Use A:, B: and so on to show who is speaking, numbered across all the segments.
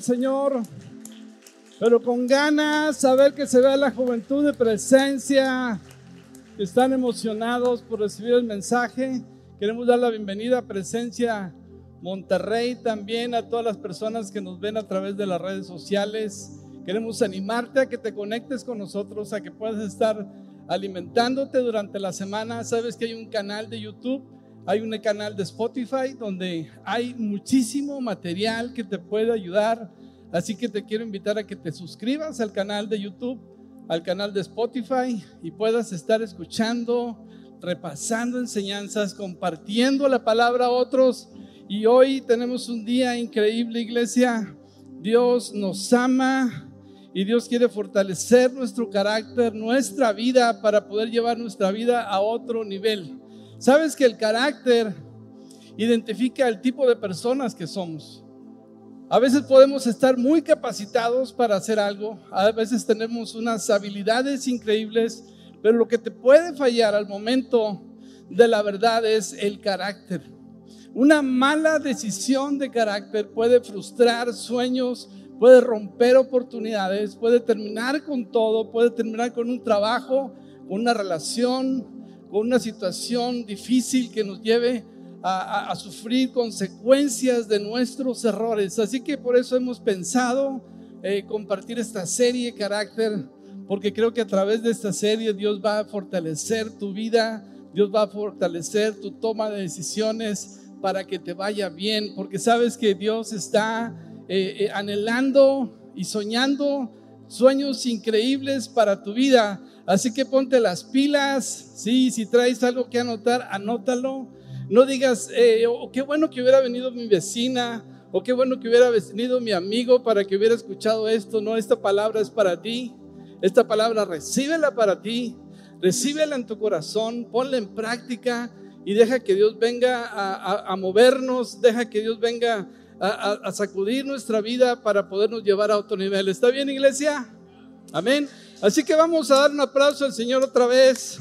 A: Señor. Pero con ganas, saber que se vea la juventud de presencia, que están emocionados por recibir el mensaje. Queremos dar la bienvenida a Presencia Monterrey también a todas las personas que nos ven a través de las redes sociales. Queremos animarte a que te conectes con nosotros, a que puedas estar alimentándote durante la semana. Sabes que hay un canal de YouTube, hay un canal de Spotify donde hay muchísimo material que te puede ayudar. Así que te quiero invitar a que te suscribas al canal de YouTube, al canal de Spotify y puedas estar escuchando, repasando enseñanzas, compartiendo la palabra a otros y hoy tenemos un día increíble, iglesia. Dios nos ama y Dios quiere fortalecer nuestro carácter, nuestra vida, para poder llevar nuestra vida a otro nivel. Sabes que el carácter identifica el tipo de personas que somos. A veces podemos estar muy capacitados para hacer algo, a veces tenemos unas habilidades increíbles, pero lo que te puede fallar al momento de la verdad es el carácter. Una mala decisión de carácter puede frustrar sueños, puede romper oportunidades, puede terminar con todo, puede terminar con un trabajo, una relación, con una situación difícil que nos lleve a, sufrir consecuencias de nuestros errores. Así que por eso hemos pensado eh, compartir esta serie carácter, porque creo que a través de esta serie Dios va a fortalecer tu vida, Dios va a fortalecer tu toma de decisiones para que te vaya bien, porque sabes que Dios está eh, eh, anhelando y soñando sueños increíbles para tu vida. Así que ponte las pilas, sí, si traes algo que anotar, anótalo. No digas, eh, oh, qué bueno que hubiera venido mi vecina, o qué bueno que hubiera venido mi amigo para que hubiera escuchado esto. No, esta palabra es para ti. Esta palabra recíbela para ti, recíbela en tu corazón, ponla en práctica y deja que Dios venga a, movernos, deja que Dios venga a, sacudir nuestra vida para podernos llevar a otro nivel. ¿Está bien, iglesia? Amén. Así que vamos a dar un aplauso al Señor otra vez.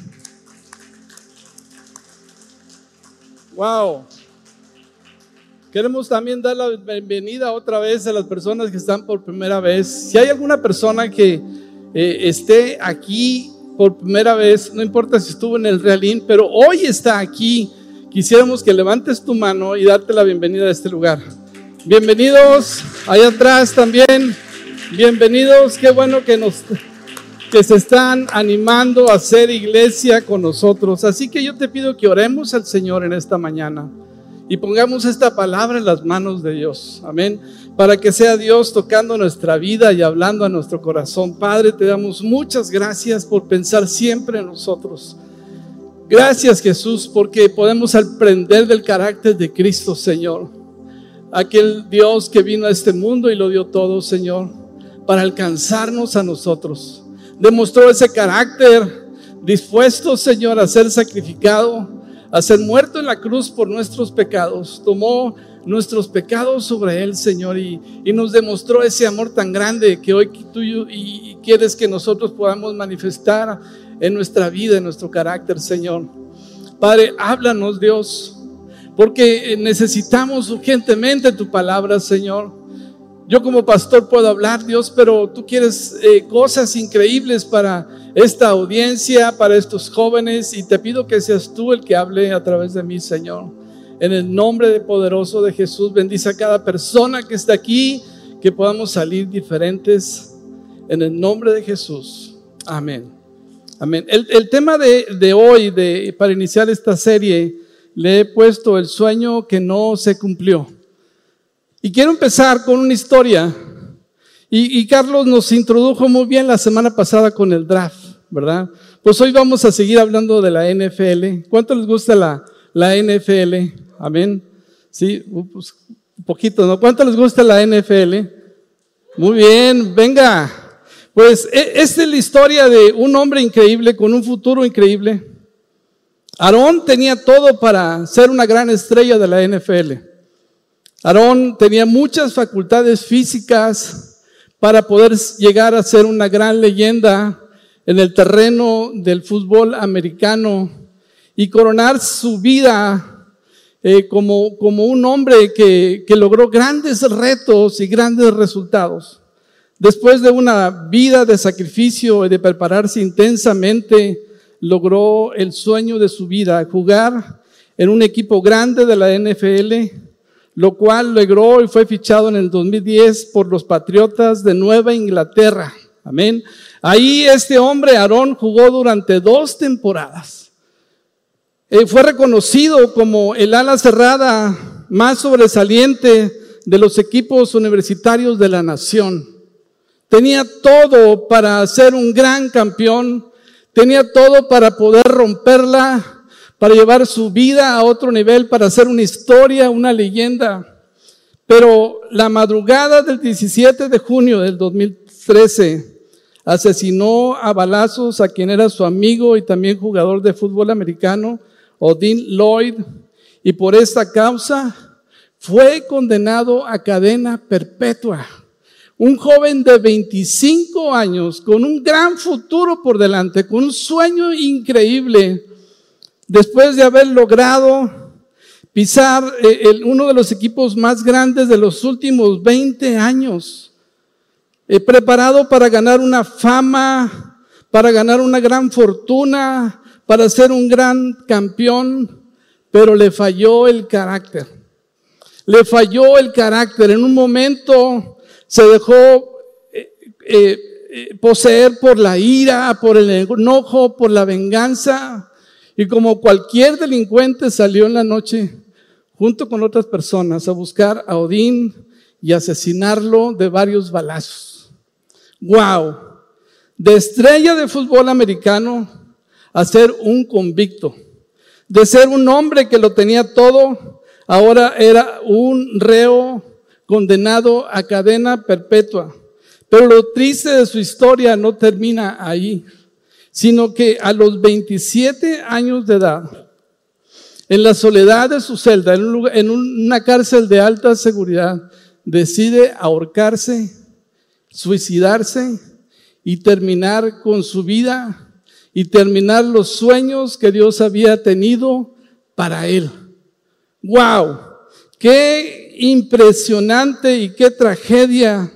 A: Wow. Queremos también dar la bienvenida otra vez a las personas que están por primera vez. Si hay alguna persona que eh, esté aquí por primera vez, no importa si estuvo en el realín, pero hoy está aquí, quisiéramos que levantes tu mano y darte la bienvenida a este lugar. Bienvenidos, allá atrás también, bienvenidos, qué bueno que nos que se están animando a hacer iglesia con nosotros. Así que yo te pido que oremos al Señor en esta mañana y pongamos esta palabra en las manos de Dios. Amén para que sea Dios tocando nuestra vida y hablando a nuestro corazón. Padre, te damos muchas gracias por pensar siempre en nosotros. Gracias Jesús porque podemos aprender del carácter de Cristo, Señor. Aquel Dios que vino a este mundo y lo dio todo, Señor, para alcanzarnos a nosotros. Demostró ese carácter dispuesto, Señor, a ser sacrificado, a ser muerto en la cruz por nuestros pecados. Tomó nuestros pecados sobre Él, Señor, y, nos demostró ese amor tan grande que hoy tú y, quieres que nosotros podamos manifestar en nuestra vida, en nuestro carácter, Señor. Padre, háblanos, Dios, porque necesitamos urgentemente tu palabra, Señor. Yo como pastor puedo hablar, Dios, pero tú quieres eh, cosas increíbles para esta audiencia, para estos jóvenes, y te pido que seas tú el que hable a través de mí, Señor. En el nombre de poderoso de Jesús, bendice a cada persona que está aquí, que podamos salir diferentes. En el nombre de Jesús. Amén. Amén. El, tema de, hoy, de, para iniciar esta serie, le he puesto el sueño que no se cumplió. Y quiero empezar con una historia. Y, Carlos nos introdujo muy bien la semana pasada con el draft, ¿verdad? Pues hoy vamos a seguir hablando de la NFL. ¿Cuánto les gusta la, la NFL? Amén. Sí, pues, un poquito, ¿no? ¿Cuánto les gusta la NFL? Muy bien, venga. Pues esta es la historia de un hombre increíble con un futuro increíble. Aarón tenía todo para ser una gran estrella de la NFL. Aarón tenía muchas facultades físicas para poder llegar a ser una gran leyenda en el terreno del fútbol americano y coronar su vida eh, como, como un hombre que, que logró grandes retos y grandes resultados. Después de una vida de sacrificio y de prepararse intensamente, logró el sueño de su vida, jugar en un equipo grande de la NFL, lo cual logró y fue fichado en el 2010 por los Patriotas de Nueva Inglaterra. Amén. Ahí este hombre, Aarón, jugó durante dos temporadas. Eh, fue reconocido como el ala cerrada más sobresaliente de los equipos universitarios de la nación. Tenía todo para ser un gran campeón, tenía todo para poder romperla, para llevar su vida a otro nivel, para hacer una historia, una leyenda. Pero la madrugada del 17 de junio del 2013 asesinó a balazos a quien era su amigo y también jugador de fútbol americano, Odin Lloyd, y por esta causa fue condenado a cadena perpetua un joven de 25 años con un gran futuro por delante, con un sueño increíble, después de haber logrado pisar eh, uno de los equipos más grandes de los últimos 20 años, eh, preparado para ganar una fama, para ganar una gran fortuna, para ser un gran campeón, pero le falló el carácter. Le falló el carácter. En un momento se dejó eh, eh, poseer por la ira, por el enojo, por la venganza. Y como cualquier delincuente salió en la noche junto con otras personas a buscar a Odín y asesinarlo de varios balazos. ¡Wow! De estrella de fútbol americano a ser un convicto. De ser un hombre que lo tenía todo, ahora era un reo condenado a cadena perpetua. Pero lo triste de su historia no termina ahí, sino que a los 27 años de edad, en la soledad de su celda, en una cárcel de alta seguridad, decide ahorcarse, suicidarse y terminar con su vida y terminar los sueños que Dios había tenido para él. ¡Wow! ¡Qué impresionante y qué tragedia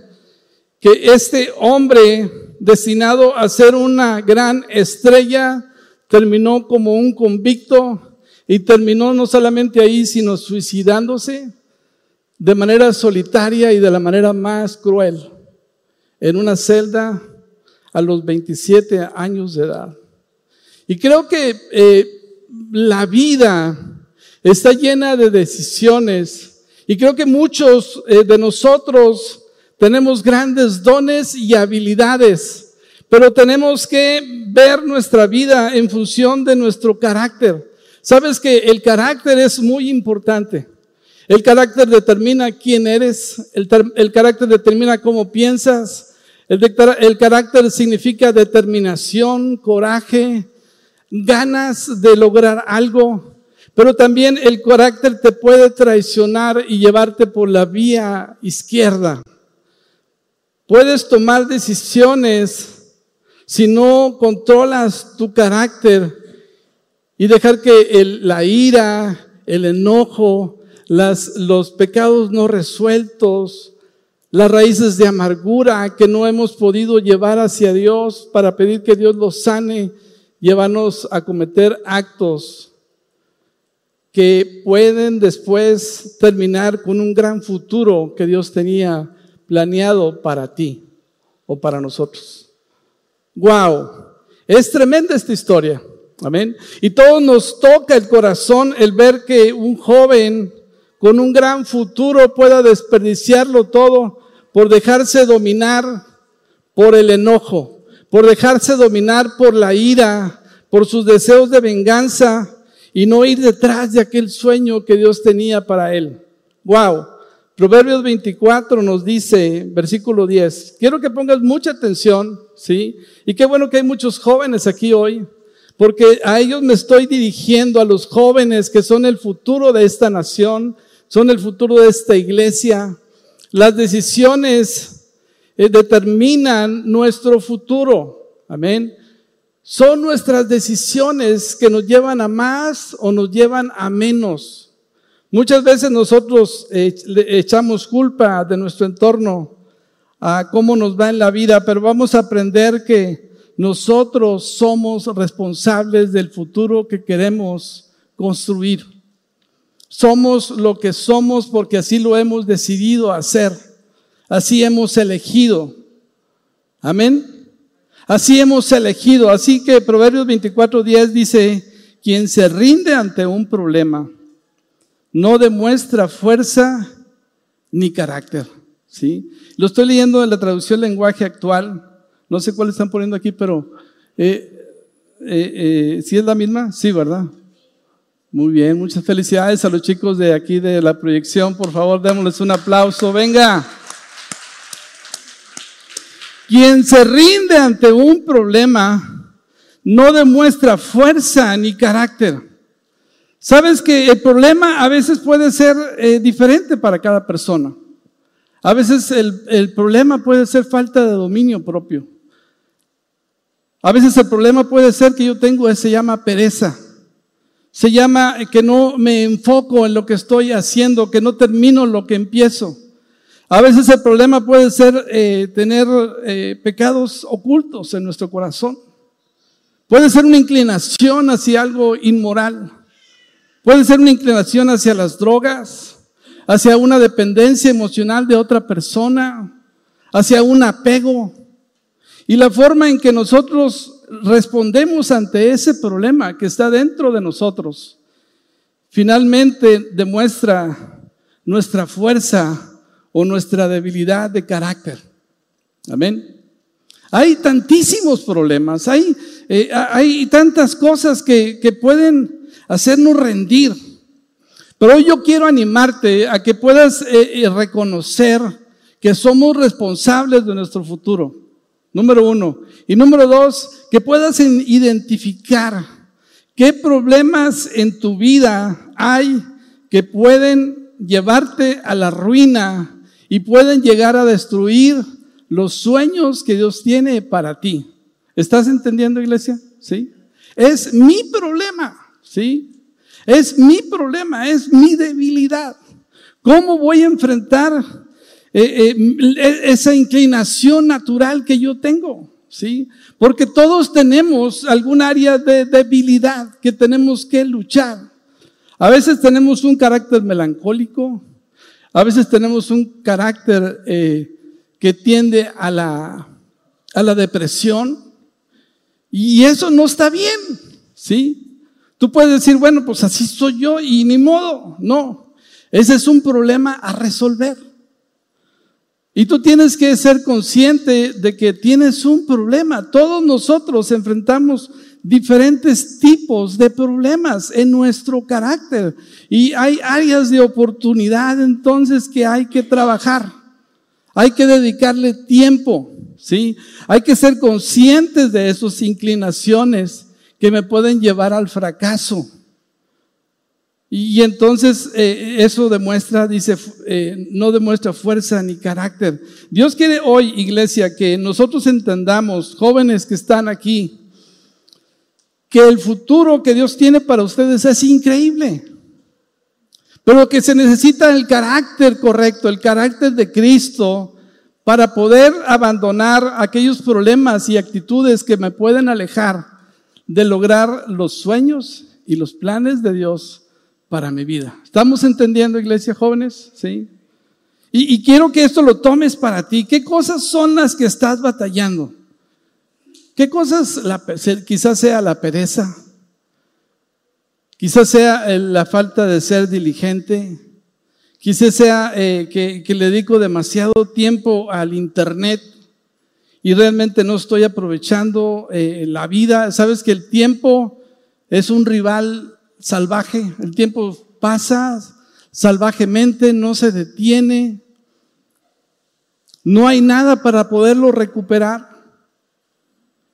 A: que este hombre destinado a ser una gran estrella terminó como un convicto y terminó no solamente ahí, sino suicidándose de manera solitaria y de la manera más cruel, en una celda a los 27 años de edad. Y creo que eh, la vida está llena de decisiones y creo que muchos eh, de nosotros tenemos grandes dones y habilidades, pero tenemos que ver nuestra vida en función de nuestro carácter. Sabes que el carácter es muy importante. El carácter determina quién eres, el, carácter determina cómo piensas, el, carácter significa determinación, coraje, ganas de lograr algo. Pero también el carácter te puede traicionar y llevarte por la vía izquierda. Puedes tomar decisiones si no controlas tu carácter y dejar que la ira, el enojo, los pecados no resueltos, las raíces de amargura que no hemos podido llevar hacia Dios para pedir que Dios los sane, llévanos a cometer actos que pueden después terminar con un gran futuro que Dios tenía planeado para ti o para nosotros. Wow, es tremenda esta historia. Amén. Y todos nos toca el corazón el ver que un joven con un gran futuro pueda desperdiciarlo todo por dejarse dominar por el enojo, por dejarse dominar por la ira, por sus deseos de venganza, y no ir detrás de aquel sueño que Dios tenía para él. Wow. Proverbios 24 nos dice, versículo 10, quiero que pongas mucha atención, ¿sí? Y qué bueno que hay muchos jóvenes aquí hoy, porque a ellos me estoy dirigiendo, a los jóvenes que son el futuro de esta nación, son el futuro de esta iglesia. Las decisiones eh, determinan nuestro futuro. Amén. Son nuestras decisiones que nos llevan a más o nos llevan a menos. Muchas veces nosotros eh, echamos culpa de nuestro entorno a cómo nos va en la vida, pero vamos a aprender que nosotros somos responsables del futuro que queremos construir. Somos lo que somos porque así lo hemos decidido hacer. Así hemos elegido. Amén. Así hemos elegido. Así que Proverbios 24:10 dice, quien se rinde ante un problema no demuestra fuerza ni carácter. ¿sí? Lo estoy leyendo en la traducción lenguaje actual. No sé cuál están poniendo aquí, pero eh, eh, eh, ¿sí es la misma? Sí, ¿verdad? Muy bien, muchas felicidades a los chicos de aquí de la proyección. Por favor, démosles un aplauso. Venga. Quien se rinde ante un problema no demuestra fuerza ni carácter. Sabes que el problema a veces puede ser eh, diferente para cada persona. A veces el, problema puede ser falta de dominio propio. A veces el problema puede ser que yo tengo, se llama pereza. Se llama que no me enfoco en lo que estoy haciendo, que no termino lo que empiezo. A veces el problema puede ser eh, tener eh, pecados ocultos en nuestro corazón. Puede ser una inclinación hacia algo inmoral. Puede ser una inclinación hacia las drogas, hacia una dependencia emocional de otra persona, hacia un apego. Y la forma en que nosotros respondemos ante ese problema que está dentro de nosotros, finalmente demuestra nuestra fuerza o nuestra debilidad de carácter. Amén. Hay tantísimos problemas, hay, eh, hay tantas cosas que, que pueden hacernos rendir. Pero hoy yo quiero animarte a que puedas eh, eh, reconocer que somos responsables de nuestro futuro. Número uno. Y número dos, que puedas identificar qué problemas en tu vida hay que pueden llevarte a la ruina y pueden llegar a destruir los sueños que Dios tiene para ti. ¿Estás entendiendo, iglesia? ¿Sí? Es mi problema. ¿Sí? Es mi problema, es mi debilidad. ¿Cómo voy a enfrentar eh, eh, esa inclinación natural que yo tengo? ¿Sí? Porque todos tenemos algún área de debilidad que tenemos que luchar. A veces tenemos un carácter melancólico, a veces tenemos un carácter eh, que tiende a la, a la depresión y eso no está bien, ¿sí? Tú puedes decir, bueno, pues así soy yo y ni modo. No, ese es un problema a resolver. Y tú tienes que ser consciente de que tienes un problema. Todos nosotros enfrentamos diferentes tipos de problemas en nuestro carácter. Y hay áreas de oportunidad entonces que hay que trabajar. Hay que dedicarle tiempo, ¿sí? Hay que ser conscientes de esas inclinaciones que me pueden llevar al fracaso. Y entonces eh, eso demuestra, dice, eh, no demuestra fuerza ni carácter. Dios quiere hoy, iglesia, que nosotros entendamos, jóvenes que están aquí, que el futuro que Dios tiene para ustedes es increíble. Pero que se necesita el carácter correcto, el carácter de Cristo, para poder abandonar aquellos problemas y actitudes que me pueden alejar de lograr los sueños y los planes de Dios para mi vida. ¿Estamos entendiendo, iglesia jóvenes? Sí. Y, quiero que esto lo tomes para ti. ¿Qué cosas son las que estás batallando? ¿Qué cosas quizás sea la pereza? Quizás sea eh, la falta de ser diligente. Quizás sea eh, que, que le dedico demasiado tiempo al internet y realmente no estoy aprovechando eh, la vida. Sabes que el tiempo es un rival salvaje, el tiempo pasa salvajemente, no se detiene, no hay nada para poderlo recuperar.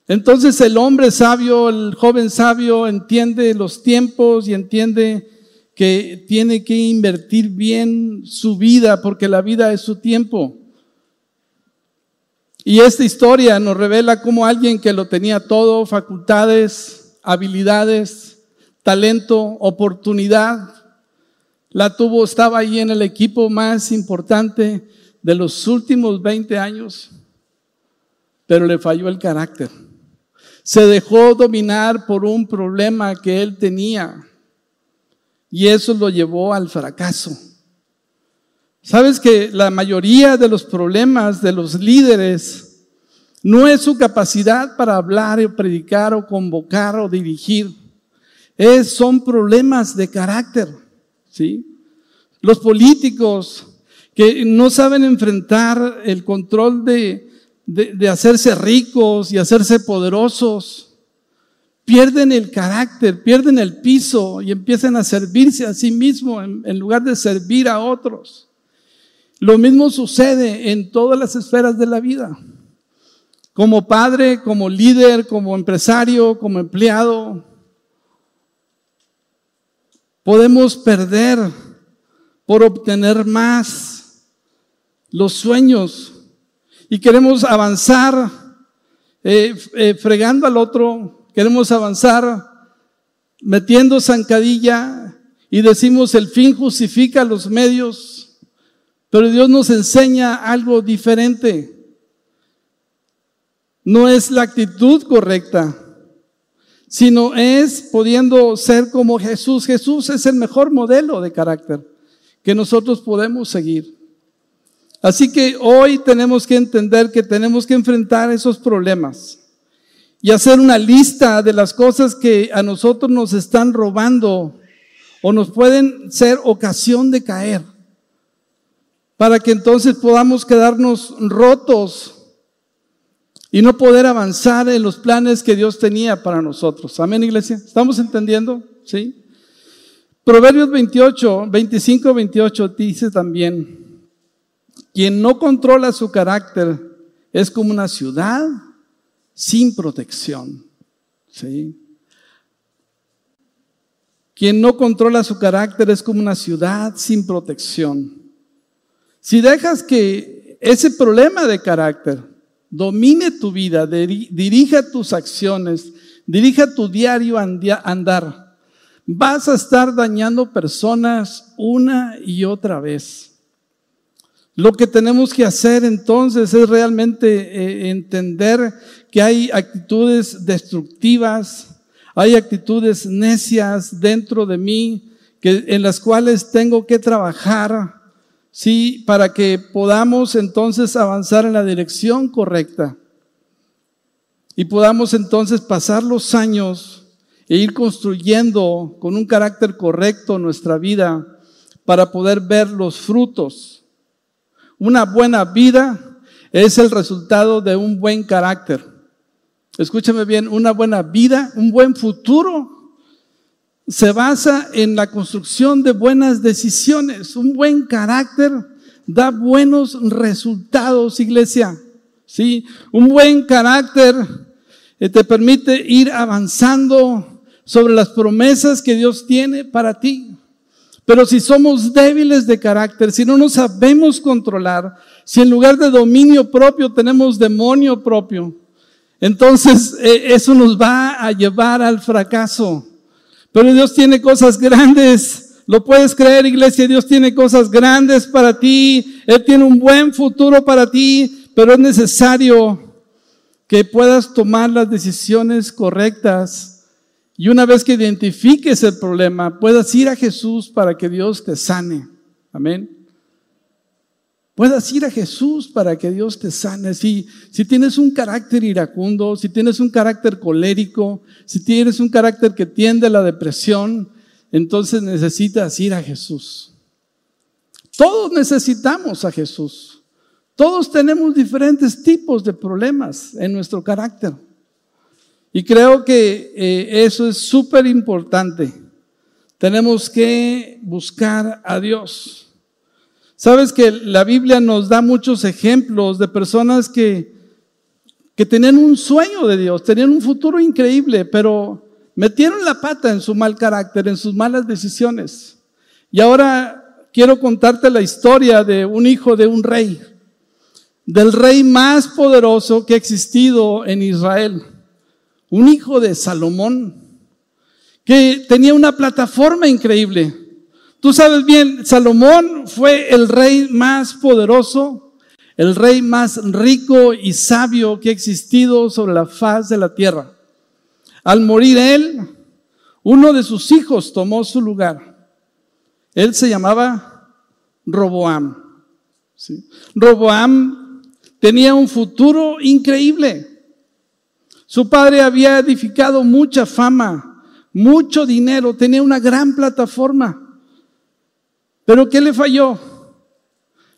A: Entonces el hombre sabio, el joven sabio entiende los tiempos y entiende que tiene que invertir bien su vida porque la vida es su tiempo. Y esta historia nos revela cómo alguien que lo tenía todo, facultades, habilidades, talento, oportunidad, La tuvo, estaba ahí en el equipo más importante de los últimos 20 años, pero le falló el carácter. Se dejó dominar por un problema que él tenía y eso lo llevó al fracaso. Sabes que la mayoría de los problemas de los líderes no es su capacidad para hablar o predicar o convocar o dirigir. Es, son problemas de carácter, ¿sí? Los políticos que no saben enfrentar el control de, de, hacerse ricos y hacerse poderosos, pierden el carácter, pierden el piso y empiezan a servirse a sí mismos en lugar de servir a otros. Lo mismo sucede en todas las esferas de la vida. Como padre, como líder, como empresario, como empleado, podemos perder por obtener más los sueños y queremos avanzar eh, eh, fregando al otro, queremos avanzar metiendo zancadilla y decimos el fin justifica los medios. Pero Dios nos enseña algo diferente. No es la actitud correcta, sino es pudiendo ser como Jesús. Jesús es el mejor modelo de carácter que nosotros podemos seguir. Así que hoy tenemos que entender que tenemos que enfrentar esos problemas y hacer una lista de las cosas que a nosotros nos están robando o nos pueden ser ocasión de caer para que entonces podamos quedarnos rotos y no poder avanzar en los planes que Dios tenía para nosotros. Amén, iglesia. ¿Estamos entendiendo? Sí. Proverbios 28, 25, 28 dice también, quien no controla su carácter es como una ciudad sin protección. ¿Sí? Quien no controla su carácter es como una ciudad sin protección. Si dejas que ese problema de carácter domine tu vida, dirija tus acciones, dirija tu diario andar, vas a estar dañando personas una y otra vez. Lo que tenemos que hacer entonces es realmente eh, entender que hay actitudes destructivas, hay actitudes necias dentro de mí que, en las cuales tengo que trabajar Sí, para que podamos entonces avanzar en la dirección correcta y podamos entonces pasar los años e ir construyendo con un carácter correcto nuestra vida para poder ver los frutos. Una buena vida es el resultado de un buen carácter. Escúchame bien, una buena vida, un buen futuro se basa en la construcción de buenas decisiones. Un buen carácter da buenos resultados, iglesia. ¿Sí? Un buen carácter eh, te permite ir avanzando sobre las promesas que Dios tiene para ti. Pero si somos débiles de carácter, si no nos sabemos controlar, si en lugar de dominio propio tenemos demonio propio, entonces eh, eso nos va a llevar al fracaso. Pero Dios tiene cosas grandes. Lo puedes creer, iglesia. Dios tiene cosas grandes para ti. Él tiene un buen futuro para ti. Pero es necesario que puedas tomar las decisiones correctas. Y una vez que identifiques el problema, puedas ir a Jesús para que Dios te sane. Amén puedas ir a Jesús para que Dios te sane. Si, si tienes un carácter iracundo, si tienes un carácter colérico, si tienes un carácter que tiende a la depresión, entonces necesitas ir a Jesús. Todos necesitamos a Jesús. Todos tenemos diferentes tipos de problemas en nuestro carácter. Y creo que eh, eso es súper importante. Tenemos que buscar a Dios. Sabes que la Biblia nos da muchos ejemplos de personas que, que tenían un sueño de Dios, tenían un futuro increíble, pero metieron la pata en su mal carácter, en sus malas decisiones. Y ahora quiero contarte la historia de un hijo de un rey, del rey más poderoso que ha existido en Israel, un hijo de Salomón, que tenía una plataforma increíble Tú sabes bien, Salomón fue el rey más poderoso, el rey más rico y sabio que ha existido sobre la faz de la tierra. Al morir él, uno de sus hijos tomó su lugar. Él se llamaba Roboam. Roboam tenía un futuro increíble. Su padre había edificado mucha fama, mucho dinero, tenía una gran plataforma. Pero ¿qué le falló?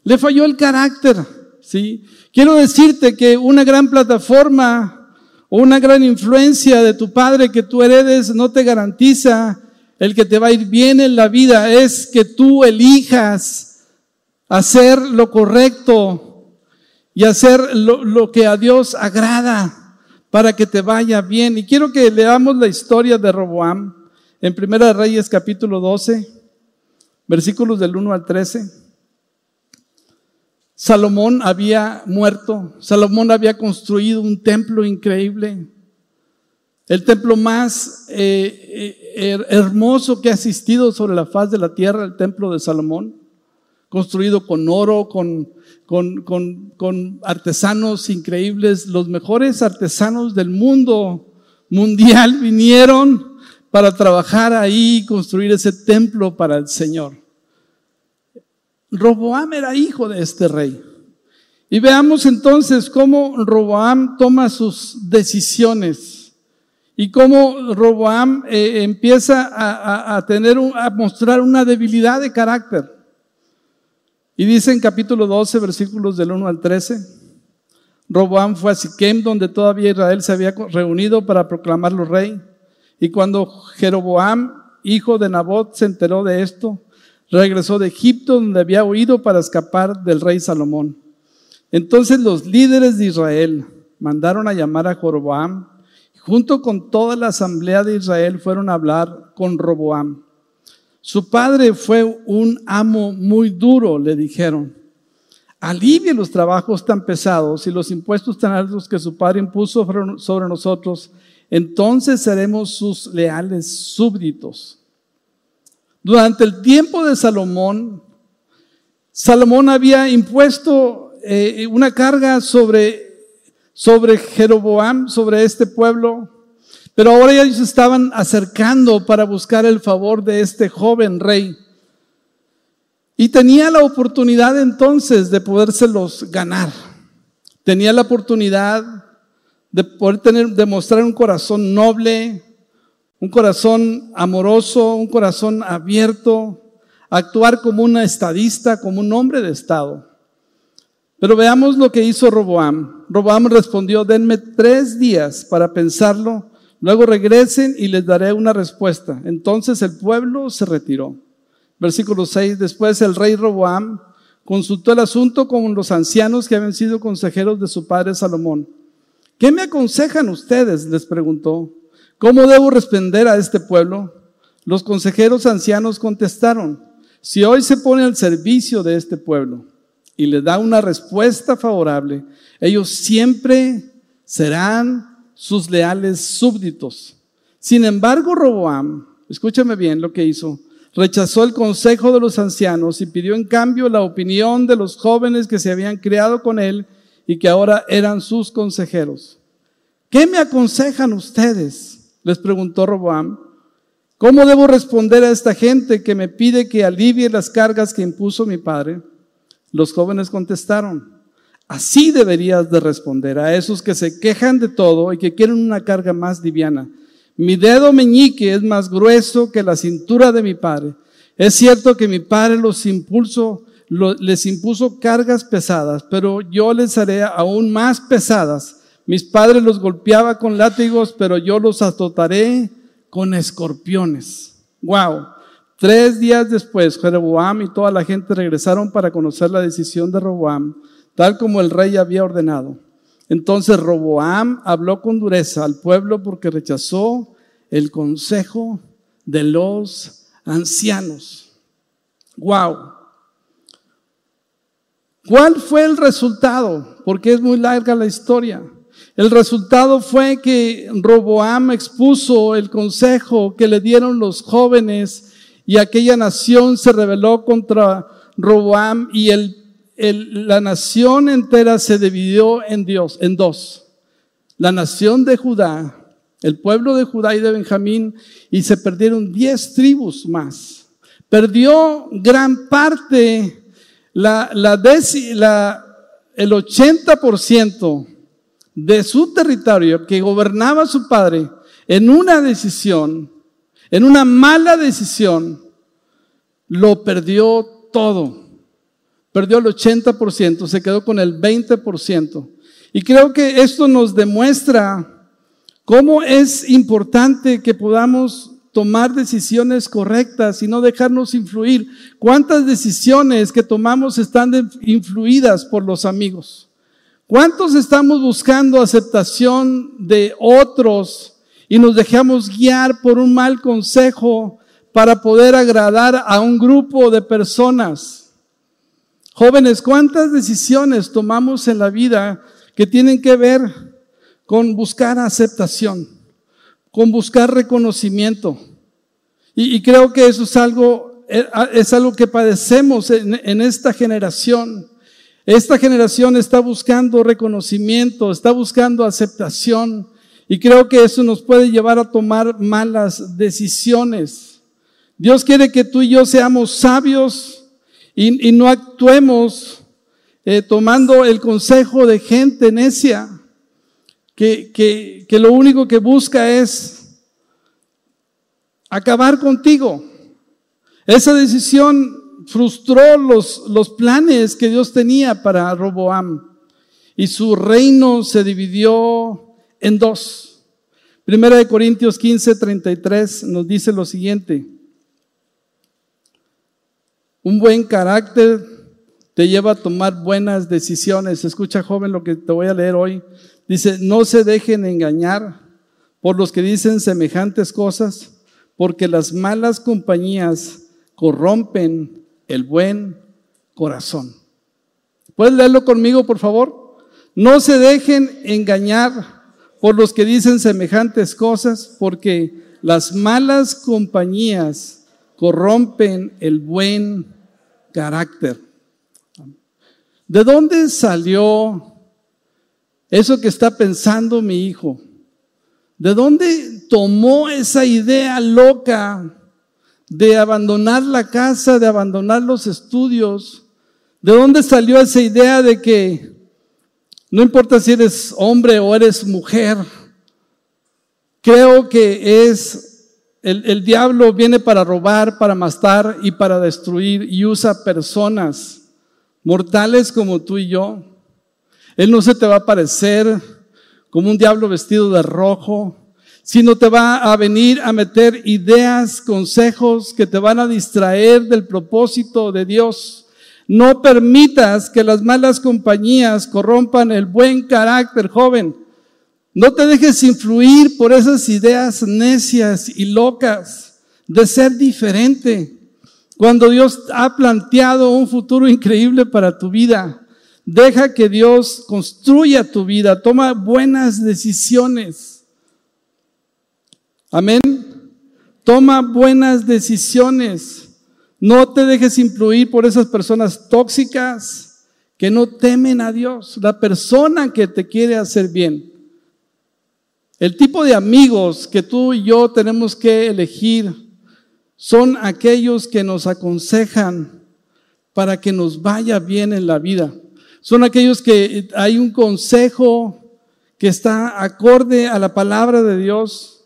A: Le falló el carácter, ¿sí? Quiero decirte que una gran plataforma o una gran influencia de tu padre que tú heredes no te garantiza el que te va a ir bien en la vida, es que tú elijas hacer lo correcto y hacer lo, que a Dios agrada para que te vaya bien. Y quiero que leamos la historia de Roboam en Primera Reyes capítulo 12 versículos del 1 al 13. Salomón había muerto, Salomón había construido un templo increíble, el templo más eh, eh, hermoso que ha existido sobre la faz de la tierra, el templo de Salomón, construido con oro, con, con, con, con artesanos increíbles, los mejores artesanos del mundo mundial vinieron para trabajar ahí y construir ese templo para el Señor. Roboam era hijo de este rey. Y veamos entonces cómo Roboam toma sus decisiones y cómo Roboam eh, empieza a, a, tener, a mostrar una debilidad de carácter. Y dice en capítulo 12, versículos del 1 al 13, Roboam fue a Siquem, donde todavía Israel se había reunido para proclamarlo rey. Y cuando Jeroboam, hijo de Nabot, se enteró de esto, regresó de Egipto donde había huido para escapar del rey Salomón. Entonces los líderes de Israel mandaron a llamar a Joroboam junto con toda la asamblea de Israel fueron a hablar con Roboam. Su padre fue un amo muy duro, le dijeron. Alivie los trabajos tan pesados y los impuestos tan altos que su padre impuso sobre nosotros, entonces seremos sus leales súbditos. Durante el tiempo de Salomón, Salomón había impuesto eh, una carga sobre, sobre Jeroboam, sobre este pueblo, pero ahora ellos estaban acercando para buscar el favor de este joven rey. Y tenía la oportunidad entonces de podérselos ganar. Tenía la oportunidad de poder tener, demostrar un corazón noble, un corazón amoroso, un corazón abierto, actuar como una estadista, como un hombre de Estado. Pero veamos lo que hizo Roboam. Roboam respondió, denme tres días para pensarlo, luego regresen y les daré una respuesta. Entonces el pueblo se retiró. Versículo 6, después el rey Roboam consultó el asunto con los ancianos que habían sido consejeros de su padre Salomón. ¿Qué me aconsejan ustedes? les preguntó. ¿Cómo debo responder a este pueblo? Los consejeros ancianos contestaron, si hoy se pone al servicio de este pueblo y le da una respuesta favorable, ellos siempre serán sus leales súbditos. Sin embargo, Roboam, escúchame bien lo que hizo, rechazó el consejo de los ancianos y pidió en cambio la opinión de los jóvenes que se habían criado con él y que ahora eran sus consejeros. ¿Qué me aconsejan ustedes? Les preguntó Roboam, ¿cómo debo responder a esta gente que me pide que alivie las cargas que impuso mi padre? Los jóvenes contestaron, así deberías de responder a esos que se quejan de todo y que quieren una carga más liviana. Mi dedo meñique es más grueso que la cintura de mi padre. Es cierto que mi padre los impulso, les impuso cargas pesadas, pero yo les haré aún más pesadas mis padres los golpeaba con látigos, pero yo los azotaré con escorpiones. Wow. Tres días después, Jeroboam y toda la gente regresaron para conocer la decisión de Roboam, tal como el rey había ordenado. Entonces Roboam habló con dureza al pueblo porque rechazó el consejo de los ancianos. Wow. ¿Cuál fue el resultado? Porque es muy larga la historia. El resultado fue que Roboam expuso el consejo que le dieron los jóvenes y aquella nación se rebeló contra Roboam y el, la nación entera se dividió en Dios, en dos. La nación de Judá, el pueblo de Judá y de Benjamín, y se perdieron diez tribus más. Perdió gran parte, la, la, la el 80% de su territorio que gobernaba su padre en una decisión, en una mala decisión, lo perdió todo. Perdió el 80%, se quedó con el 20%. Y creo que esto nos demuestra cómo es importante que podamos tomar decisiones correctas y no dejarnos influir. ¿Cuántas decisiones que tomamos están influidas por los amigos? ¿Cuántos estamos buscando aceptación de otros y nos dejamos guiar por un mal consejo para poder agradar a un grupo de personas? Jóvenes, ¿cuántas decisiones tomamos en la vida que tienen que ver con buscar aceptación? con buscar reconocimiento. Y, creo que eso es algo, eh, es algo que padecemos en, en esta generación. Esta generación está buscando reconocimiento, está buscando aceptación. Y creo que eso nos puede llevar a tomar malas decisiones. Dios quiere que tú y yo seamos sabios y, no actuemos eh, tomando el consejo de gente necia que, lo único que busca es acabar contigo. Esa decisión frustró los, los planes que Dios tenía para Roboam y su reino se dividió en dos. Primera de Corintios 15, 33 nos dice lo siguiente. Un buen carácter te lleva a tomar buenas decisiones. Escucha, joven, lo que te voy a leer hoy. Dice, no se dejen engañar por los que dicen semejantes cosas, porque las malas compañías corrompen el buen corazón. ¿Puedes leerlo conmigo, por favor? No se dejen engañar por los que dicen semejantes cosas, porque las malas compañías corrompen el buen carácter. ¿De dónde salió eso que está pensando mi hijo. ¿De dónde tomó esa idea loca de abandonar la casa, de abandonar los estudios? ¿De dónde salió esa idea de que no importa si eres hombre o eres mujer? Creo que es el, el diablo viene para robar, para mastar y para destruir y usa personas mortales como tú y yo él no se te va a parecer como un diablo vestido de rojo, sino te va a venir a meter ideas, consejos que te van a distraer del propósito de Dios. No permitas que las malas compañías corrompan el buen carácter, joven. No te dejes influir por esas ideas necias y locas de ser diferente. Cuando Dios ha planteado un futuro increíble para tu vida, Deja que Dios construya tu vida. Toma buenas decisiones. Amén. Toma buenas decisiones. No te dejes influir por esas personas tóxicas que no temen a Dios. La persona que te quiere hacer bien. El tipo de amigos que tú y yo tenemos que elegir son aquellos que nos aconsejan para que nos vaya bien en la vida. Son aquellos que hay un consejo que está acorde a la palabra de Dios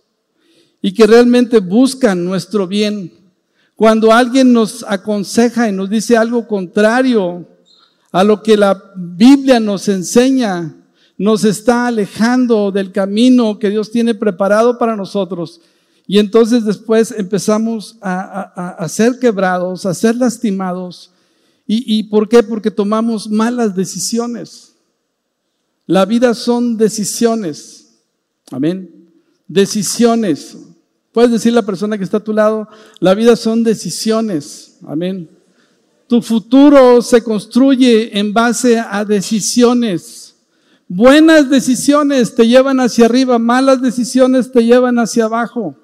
A: y que realmente buscan nuestro bien. Cuando alguien nos aconseja y nos dice algo contrario a lo que la Biblia nos enseña, nos está alejando del camino que Dios tiene preparado para nosotros. Y entonces después empezamos a, ser quebrados, a ser lastimados ¿Y, por qué? Porque tomamos malas decisiones. La vida son decisiones. Amén. Decisiones. Puedes decir la persona que está a tu lado, la vida son decisiones. Amén. Tu futuro se construye en base a decisiones. Buenas decisiones te llevan hacia arriba, malas decisiones te llevan hacia abajo.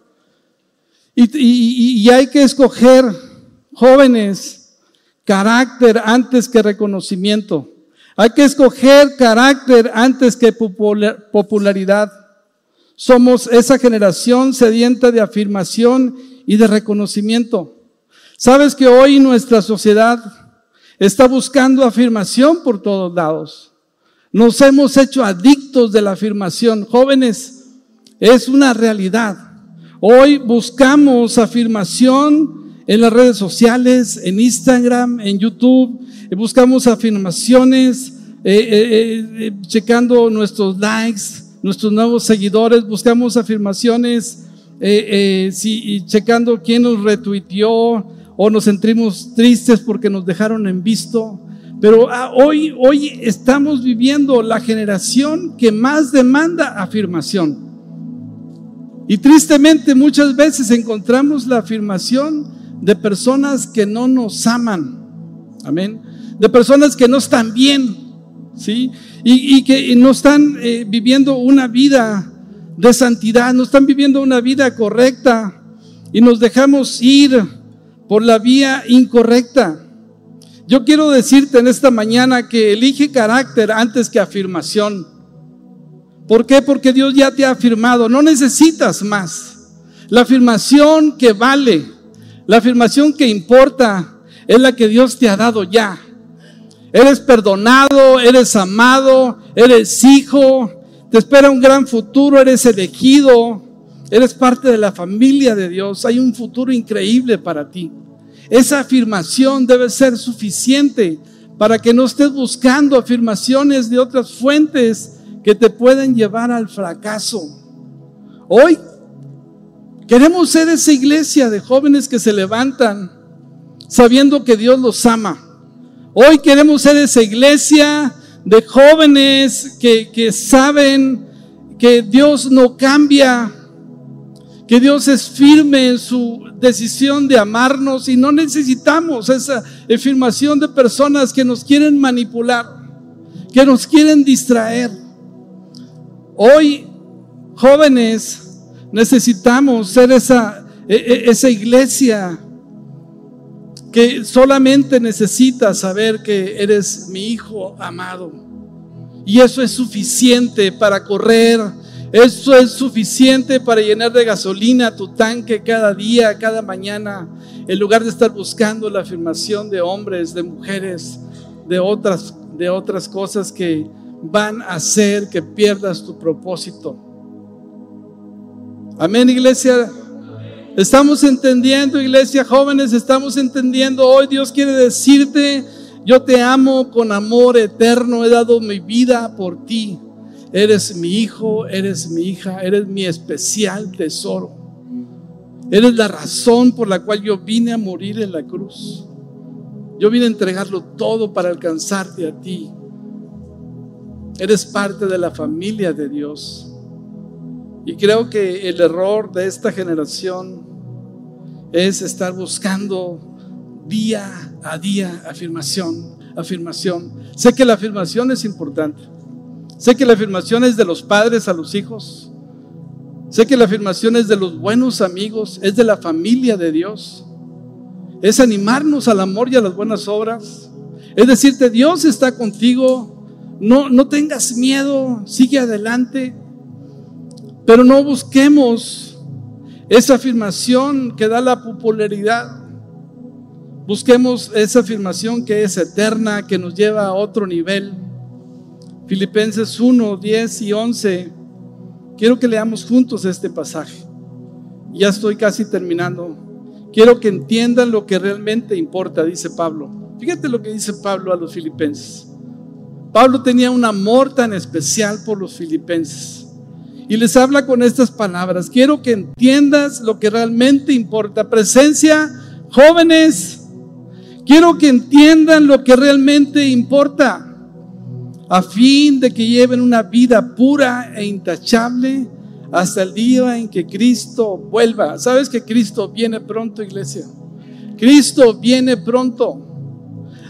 A: Y, hay que escoger jóvenes carácter antes que reconocimiento. Hay que escoger carácter antes que popularidad. Somos esa generación sedienta de afirmación y de reconocimiento. Sabes que hoy nuestra sociedad está buscando afirmación por todos lados. Nos hemos hecho adictos de la afirmación. Jóvenes, es una realidad. Hoy buscamos afirmación en las redes sociales, en Instagram, en YouTube. Buscamos afirmaciones, eh, eh, eh, checando nuestros likes, nuestros nuevos seguidores. Buscamos afirmaciones, si, checando quién nos retuiteó o nos sentimos tristes porque nos dejaron en visto. Pero ah, hoy, hoy estamos viviendo la generación que más demanda afirmación. Y tristemente muchas veces encontramos la afirmación de personas que no nos aman. Amén. De personas que no están bien. ¿Sí? Y, que no están eh, viviendo una vida de santidad, no están viviendo una vida correcta y nos dejamos ir por la vía incorrecta. Yo quiero decirte en esta mañana que elige carácter antes que afirmación. ¿Por qué? Porque Dios ya te ha afirmado, no necesitas más. La afirmación que vale, la afirmación que importa, es la que Dios te ha dado ya. Eres perdonado, eres amado, eres hijo, te espera un gran futuro, eres elegido, eres parte de la familia de Dios, hay un futuro increíble para ti. Esa afirmación debe ser suficiente para que no estés buscando afirmaciones de otras fuentes que te pueden llevar al fracaso. Hoy queremos ser esa iglesia de jóvenes que se levantan sabiendo que Dios los ama. Hoy queremos ser esa iglesia de jóvenes que, que saben que Dios no cambia, que Dios es firme en su decisión de amarnos y no necesitamos esa afirmación de personas que nos quieren manipular, que nos quieren distraer. Hoy, jóvenes, necesitamos ser esa, e, e, esa iglesia que solamente necesita saber que eres mi hijo amado. Y eso es suficiente para correr, eso es suficiente para llenar de gasolina tu tanque cada día, cada mañana, en lugar de estar buscando la afirmación de hombres, de mujeres, de otras, de otras cosas que van a hacer que pierdas tu propósito. Amén, iglesia. Estamos entendiendo, iglesia, jóvenes, estamos entendiendo. Hoy Dios quiere decirte, yo te amo con amor eterno, he dado mi vida por ti. Eres mi hijo, eres mi hija, eres mi especial tesoro. Eres la razón por la cual yo vine a morir en la cruz. Yo vine a entregarlo todo para alcanzarte a ti. Eres parte de la familia de Dios. Y creo que el error de esta generación es estar buscando día a día afirmación, afirmación. Sé que la afirmación es importante. Sé que la afirmación es de los padres a los hijos. Sé que la afirmación es de los buenos amigos, es de la familia de Dios. Es animarnos al amor y a las buenas obras. Es decirte, Dios está contigo, no, tengas miedo, sigue adelante, pero no busquemos esa afirmación que da la popularidad. Busquemos esa afirmación que es eterna, que nos lleva a otro nivel. Filipenses 1, 10 y 11. Quiero que leamos juntos este pasaje. Ya estoy casi terminando. Quiero que entiendan lo que realmente importa, dice Pablo. Fíjate lo que dice Pablo a los filipenses. Pablo tenía un amor tan especial por los filipenses. Y les habla con estas palabras. Quiero que entiendas lo que realmente importa. Presencia, jóvenes, quiero que entiendan lo que realmente importa. A fin de que lleven una vida pura e intachable hasta el día en que Cristo vuelva. ¿Sabes que Cristo viene pronto, iglesia? Cristo viene pronto.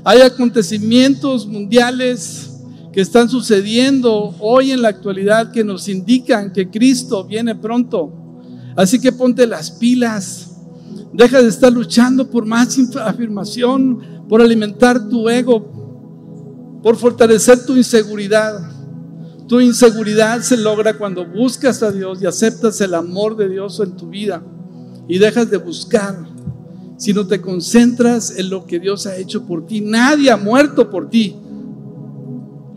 A: Hay acontecimientos mundiales que están sucediendo hoy en la actualidad que nos indican que Cristo viene pronto. Así que ponte las pilas. Deja de estar luchando por más afirmación, por alimentar tu ego, por fortalecer tu inseguridad. Tu inseguridad se logra cuando buscas a Dios y aceptas el amor de Dios en tu vida y dejas de buscar, sino te concentras en lo que Dios ha hecho por ti. Nadie ha muerto por ti.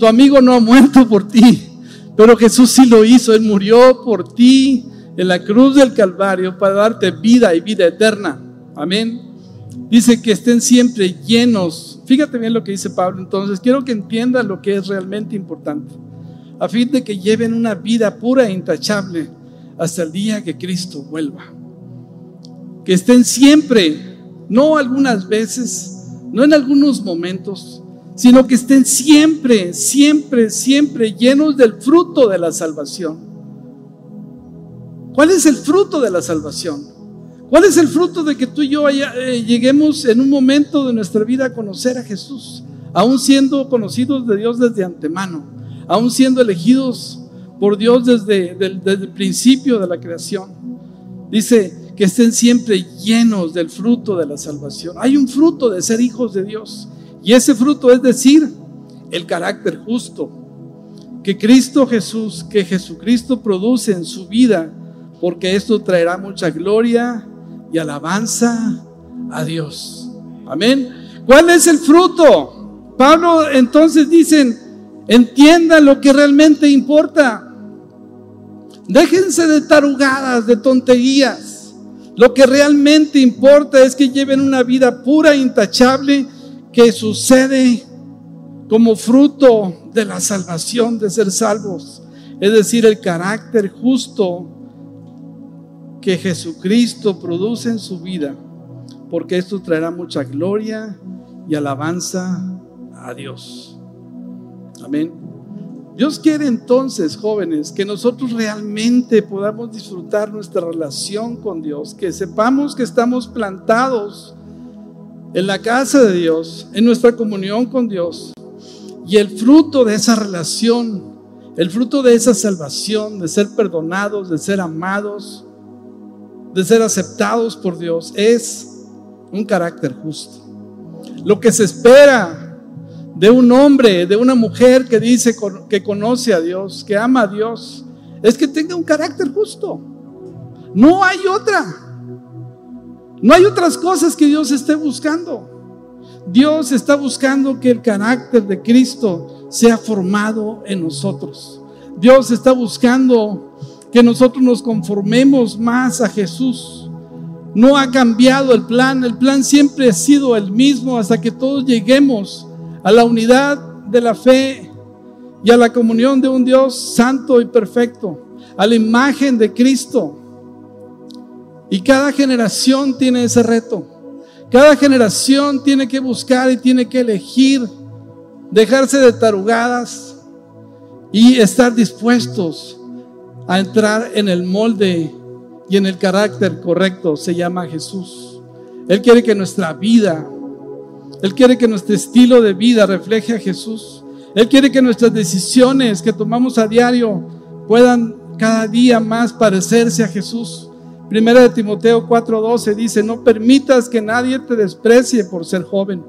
A: Tu amigo no ha muerto por ti, pero Jesús sí lo hizo. Él murió por ti en la cruz del Calvario para darte vida y vida eterna. Amén. Dice que estén siempre llenos. Fíjate bien lo que dice Pablo. Entonces, quiero que entiendan lo que es realmente importante. A fin de que lleven una vida pura e intachable hasta el día que Cristo vuelva. Que estén siempre, no algunas veces, no en algunos momentos, sino que estén siempre, siempre, siempre llenos del fruto de la salvación. ¿Cuál es el fruto de la salvación? ¿Cuál es el fruto de que tú y yo eh, lleguemos en un momento de nuestra vida a conocer a Jesús, aún siendo conocidos de Dios desde antemano, aún siendo elegidos por Dios desde el principio de la creación? Dice que estén siempre llenos del fruto de la salvación. Hay un fruto de ser hijos de Dios. Y ese fruto es decir, el carácter justo que Cristo Jesús, que Jesucristo produce en su vida, porque esto traerá mucha gloria y alabanza a Dios. Amén. ¿Cuál es el fruto? Pablo entonces dicen, entiendan lo que realmente importa. Déjense de tarugadas, de tonterías. Lo que realmente importa es que lleven una vida pura, intachable que sucede como fruto de la salvación, de ser salvos. Es decir, el carácter justo que Jesucristo produce en su vida, porque esto traerá mucha gloria y alabanza a Dios. Amén. Dios quiere entonces, jóvenes, que nosotros realmente podamos disfrutar nuestra relación con Dios, que sepamos que estamos plantados en la casa de Dios, en nuestra comunión con Dios. Y el fruto de esa relación, el fruto de esa salvación, de ser perdonados, de ser amados, de ser aceptados por Dios, es un carácter justo. Lo que se espera de un hombre, de una mujer que dice que conoce a Dios, que ama a Dios, es que tenga un carácter justo. No hay otra. No hay otras cosas que Dios esté buscando. Dios está buscando que el carácter de Cristo sea formado en nosotros. Dios está buscando que nosotros nos conformemos más a Jesús. No ha cambiado el plan, el plan siempre ha sido el mismo hasta que todos lleguemos a la unidad de la fe y a la comunión de un Dios santo y perfecto, a la imagen de Cristo. Y cada generación tiene ese reto. Cada generación tiene que buscar y tiene que elegir, dejarse de tarugadas y estar dispuestos a entrar en el molde y en el carácter correcto. Se llama Jesús. Él quiere que nuestra vida, Él quiere que nuestro estilo de vida refleje a Jesús. Él quiere que nuestras decisiones que tomamos a diario puedan cada día más parecerse a Jesús. Primera de Timoteo 4:12 dice, no permitas que nadie te desprecie por ser joven.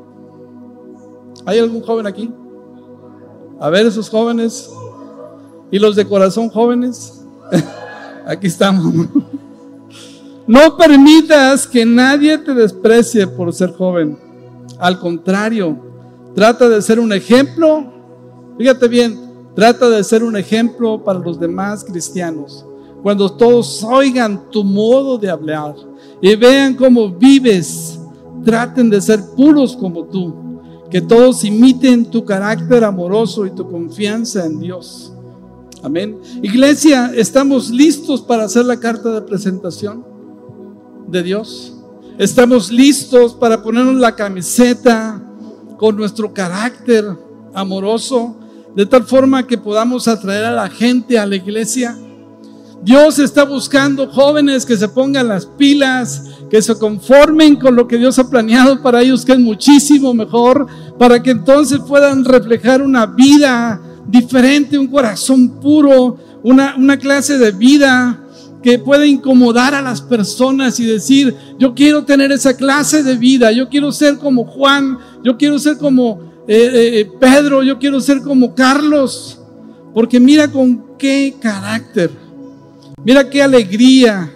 A: ¿Hay algún joven aquí? A ver esos jóvenes. ¿Y los de corazón jóvenes? aquí estamos. no permitas que nadie te desprecie por ser joven. Al contrario, trata de ser un ejemplo. Fíjate bien, trata de ser un ejemplo para los demás cristianos cuando todos oigan tu modo de hablar y vean cómo vives, traten de ser puros como tú. Que todos imiten tu carácter amoroso y tu confianza en Dios. Amén. Iglesia, ¿estamos listos para hacer la carta de presentación de Dios? ¿Estamos listos para ponernos la camiseta con nuestro carácter amoroso? De tal forma que podamos atraer a la gente a la iglesia. Dios está buscando jóvenes que se pongan las pilas, que se conformen con lo que Dios ha planeado para ellos, que es muchísimo mejor, para que entonces puedan reflejar una vida diferente, un corazón puro, una, clase de vida que puede incomodar a las personas y decir, yo quiero tener esa clase de vida, yo quiero ser como Juan, yo quiero ser como eh, eh, Pedro, yo quiero ser como Carlos, porque mira con qué carácter, mira qué alegría,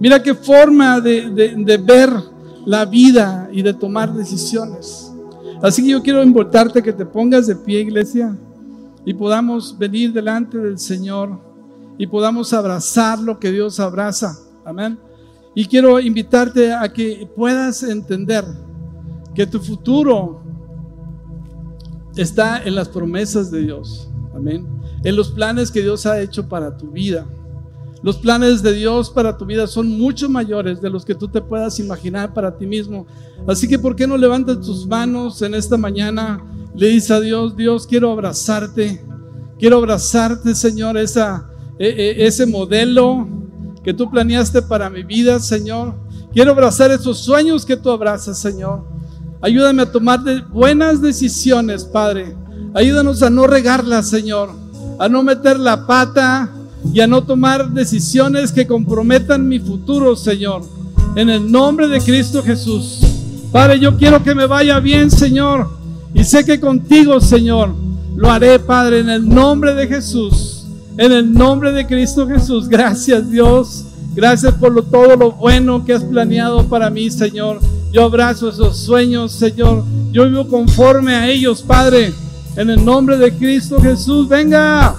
A: mira qué forma de, de ver la vida y de tomar decisiones. Así que yo quiero invitarte a que te pongas de pie, iglesia, y podamos venir delante del Señor y podamos abrazar lo que Dios abraza. Amén. Y quiero invitarte a que puedas entender que tu futuro está en las promesas de Dios. Amén. En los planes que Dios ha hecho para tu vida. Los planes de Dios para tu vida son mucho mayores de los que tú te puedas imaginar para ti mismo. Así que, ¿por qué no levantas tus manos en esta mañana? Le dices a Dios, Dios, quiero abrazarte. Quiero abrazarte, Señor, esa, e, e, ese modelo que tú planeaste para mi vida, Señor. Quiero abrazar esos sueños que tú abrazas, Señor. Ayúdame a tomar buenas decisiones, Padre. Ayúdanos a no regarlas, Señor. A no meter la pata y a no tomar decisiones que comprometan mi futuro, Señor. En el nombre de Cristo Jesús. Padre, yo quiero que me vaya bien, Señor. Y sé que contigo, Señor, lo haré, Padre, en el nombre de Jesús. En el nombre de Cristo Jesús, gracias Dios. Gracias por todo lo bueno que has planeado para mí, Señor. Yo abrazo esos sueños, Señor. Yo vivo conforme a ellos, Padre. En el nombre de Cristo Jesús, venga.